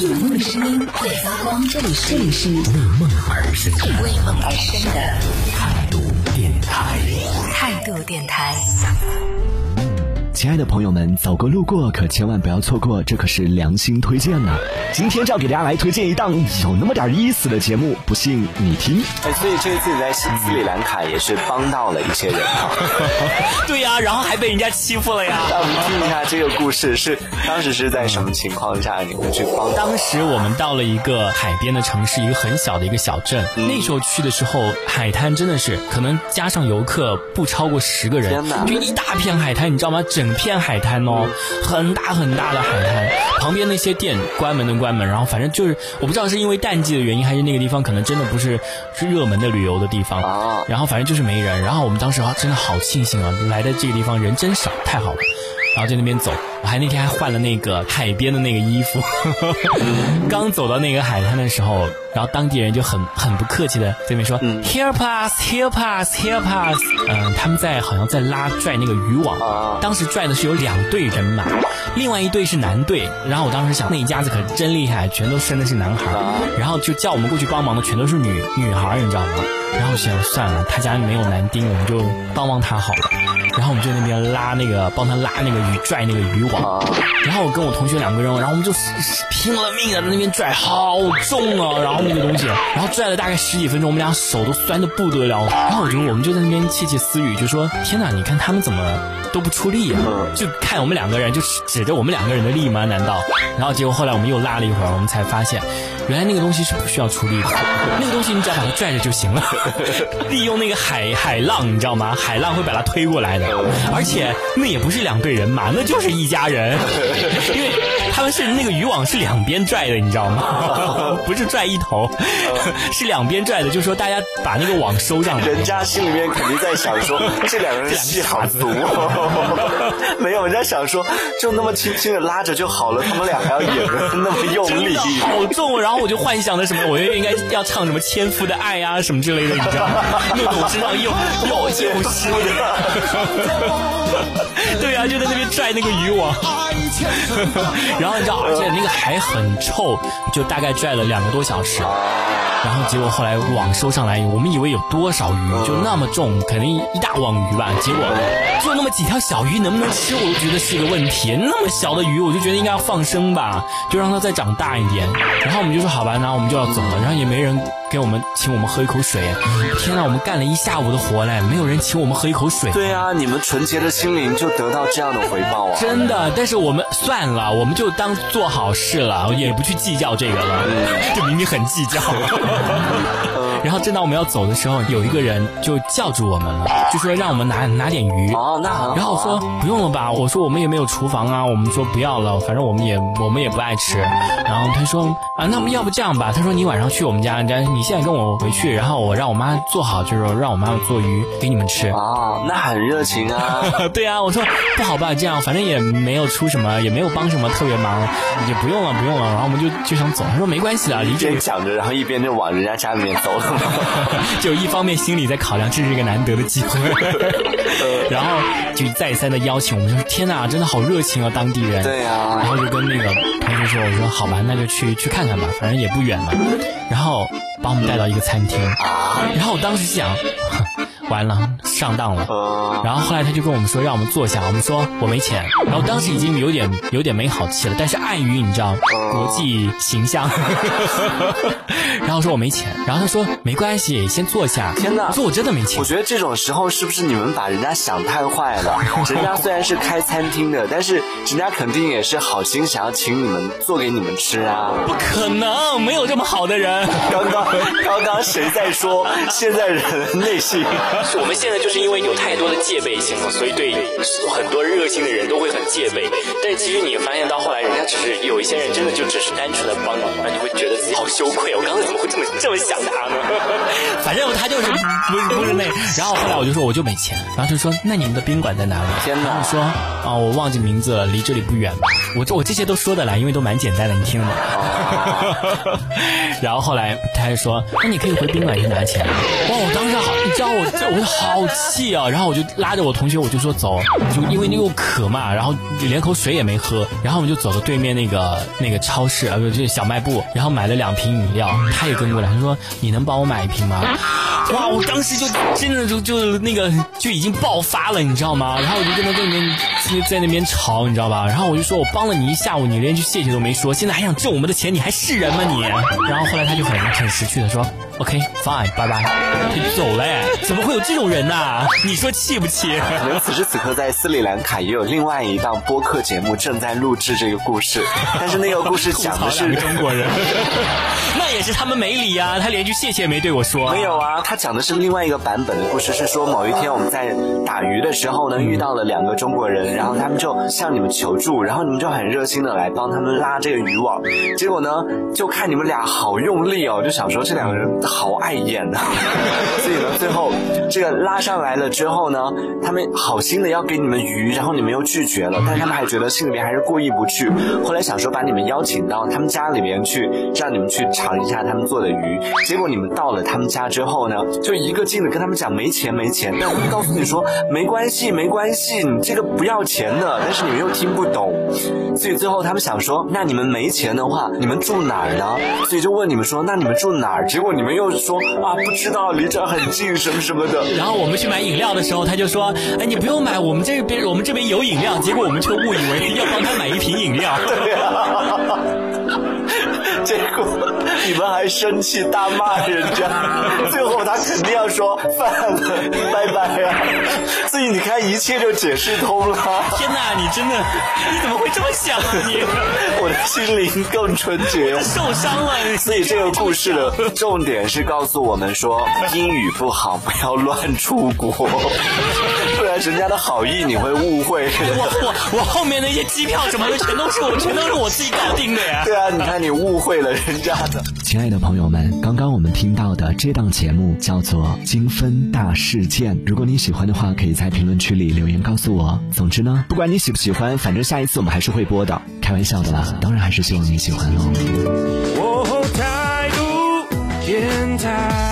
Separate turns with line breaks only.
有梦的声音会发光，这里是
为梦而生的
为梦而生的
态度电台。
态度电台。
亲爱的朋友们，走过路过可千万不要错过，这可是良心推荐呢。今天就要给大家来推荐一档有那么点意思的节目，不信你听。
哎，所以这一次你在斯斯里兰卡也是帮到了一些人哈。
对呀、然后还被人家欺负了呀。
让我们听一下这个故事是当时是在什么情况下你会去帮？
当时我们到了一个海边的城市，一个很小的一个小镇。那时候去的时候，海滩真的是可能加上游客不超过十个人
天哪，
就一大片海滩，你知道吗？整片海滩哦，很大很大的海滩，旁边那些店关门的关门，然后反正就是我不知道是因为淡季的原因，还是那个地方可能真的不是是热门的旅游的地方。
啊
然后反正就是没人，然后我们当时啊真的好庆幸啊，来的这个地方人真少，太好了。然后在那边走，我还那天还换了那个海边的那个衣服。刚走到那个海滩的时候，然后当地人就很很不客气的在那边说、help us help us help us，嗯，他们在好像在拉拽那个渔网，
啊
当时拽的是有两队人马，另外一队是男队，然后我当时想那一家子可真厉害，全都生的是男孩，然后就叫我们过去帮忙的全都是女女孩，你知道吗？然后我想算了，他家没有男丁，我们就帮帮他好了。然后我们就那边拉那个，帮他拉那个鱼，拽那个渔网。然后我跟我同学两个人，然后我们就拼了命的在那边拽，好重啊！然后那个东西，然后拽了大概十几分钟，我们俩手都酸的不得了。然后我就我们就在那边窃窃私语，就说：天哪，你看他们怎么都不出力呀、就看我们两个人，就指着我们两个人的力吗？难道？然后结果后来我们又拉了一会儿，我们才发现，原来那个东西是不需要出力的，那个东西你只要把它拽着就行了，利用那个海海浪，你知道吗？海浪会把它推过来的，而且那也不是两队人马，那就是一家人，因为他们是那个渔网是两边拽的，你知道吗？不是拽一头，是两边拽的，就是说大家把那个网收上来。
人家心里面肯定在想说，这两个人戏好足哦。没有，人家想说，就那么轻轻的拉着就好了，他们俩还要演的那么用力。
好重，然后我就幻想的什么，我就应该要唱什么《千夫的爱》啊什么之类的，你知道吗？弄得我身上又又又湿的。对啊，就在那边拽那个渔网，然后你知道，而且那个还很臭，就大概拽了两个多小时。然后结果后来网收上来，我们以为有多少鱼，就那么重，肯定一大网鱼吧。结果就那么几条小鱼，能不能吃，我都觉得是一个问题。那么小的鱼，我就觉得应该要放生吧，就让它再长大一点。然后我们就说好吧，那我们就要走了。然后也没人给我们请我们喝一口水。天呐，我们干了一下午的活嘞，没有人请我们喝一口水。
对啊，你们纯洁的心灵就得到这样的回报啊！
真的，但是我们算了，我们就当做好事了，也不去计较这个了。这明明很计较。然后正当我们要走的时候，有一个人就叫住我们了，就说让我们拿拿点鱼。
哦，那很好啊。
然后我说不用了吧，我说我们也没有厨房啊，我们说不要了，反正我们也我们也不爱吃。然后他说啊，那么要不这样吧，他说你晚上去我们家，你现在跟我回去，然后我让我妈做好，就是让我妈做鱼给你们吃。
哦，那很热情啊。
对啊，我说不好吧，这样反正也没有出什么，也没有帮什么特别忙，也不用了，不用了。然后我们就就想走，他说没关系的，离
一边讲着，然后一边就往人家家里面走了。
就一方面心里在考量这是一个难得的机会，然后就再三的邀请我们，说天哪，真的好热情啊，当地人。
对啊
然后就跟那个同学说，我说好吧，那就去去看看吧，反正也不远嘛。然后把我们带到一个餐厅，然后我当时想，哼完了，上当了。
呃，
然后后来他就跟我们说让我们坐下，我们说我没钱，然后当时已经有点有点没好气了，但是碍于你知道国际形象，然后说我没钱，然后他说没关系，先坐下。
天哪
我说我真的没钱
我。觉得这种时候是不是你们把人家想太坏了？人家虽然是开餐厅的，但是人家肯定也是好心想要请你们做给你们吃啊。
不可能，没有这么好的人。
刚刚刚刚谁在说现在人内心？
我们现在就是因为有太多的戒备心了，所以对很多热心的人都会很戒备。但是其实你发现到后来，人家只是有一些人真的就只是单纯的帮你，那你会觉得自己好羞愧。我刚才怎么会这么这么想他呢？反正他就是不是不是那。然后后来我就说我就没钱，然后就说那你们的宾馆在哪里？
天哪
然后我说啊、我忘记名字了，离这里不远。我这我这些都说得来，因为都蛮简单的，你听吗？然后后来他还说，那你可以回宾馆去拿钱。哇，我当时好，你知道我这我就好气啊，然后我就拉着我同学，我就说走，就因为那又渴嘛，然后连口水也没喝，然后我们就走到对面那个那个超市啊，不就是小卖部，然后买了两瓶饮料，他也跟过来，他说你能帮我买一瓶吗？哇，我当时就真的就就那个就已经爆发了，你知道吗？然后我就跟他在那边在那边吵，你知道吧？然后我就说我帮了你一下午，你连句谢谢都没说，现在还想挣我们的钱，你还是人吗你？然后后来他就很很识趣的说，OK fine，拜拜，就走了。怎么会有这种人呐？你说气不气？
可能此时此刻在斯里兰卡也有另外一档播客节目正在录制这个故事，但是那个故事讲的是
中国人，那也是他们没理呀，他连句谢谢没对我说。
没有啊，他讲的是另外一个版本的故事，是说某一天我们在打鱼的时候呢，遇到了两个中国人，然后他们就向你们求助，然后你们就很热心的来帮他们拉这个渔网，结果呢，就看你们俩好用力哦，就想说这两个人好碍眼呐，所以呢，最后这个拉上来了之后呢，他们好心的要给你们鱼，然后你们又拒绝了，但他们还觉得心里面还是过意不去，后来想说把你们邀请到他们家里面去，让你们去尝一下他们做的鱼，结果你们到了他们家之后呢，就一个劲的跟他们讲没钱没钱，但他们告诉你说没关系没关系，你这个不要钱的，但是你们又听不懂，所以最后他们想说，那你们没钱的话，你们住哪儿呢？所以就问你们说，那你们住哪儿？结果你们又说啊不知道，离这儿很近什么什么的。
然后我们去买饮料的时候，他就说，哎你不用买，我们这边我们这边有饮料。结果我们却误以为要帮他买一瓶饮料。
对呀。结果你们还生气大骂人家，最后他肯定要说算了，拜拜啊。所以你看，一切就解释通了。
天哪，你真的你怎么会这么想啊你？
我的心灵更纯洁，
受伤了。
所以这个故事的重点是告诉我们说，英语不好不要乱出国，人家的好意你会误会。
我我我后面那些机票什么的全都是我全都是我自己搞定的呀。
对啊，你看你误会了人家的。
亲爱的朋友们，刚刚我们听到的这档节目叫做《精分大事件》。如果你喜欢的话，可以在评论区里留言告诉我。总之呢，不管你喜不喜欢，反正下一次我们还是会播的。开玩笑的啦，当然还是希望你喜欢喽。
哦，态度电台。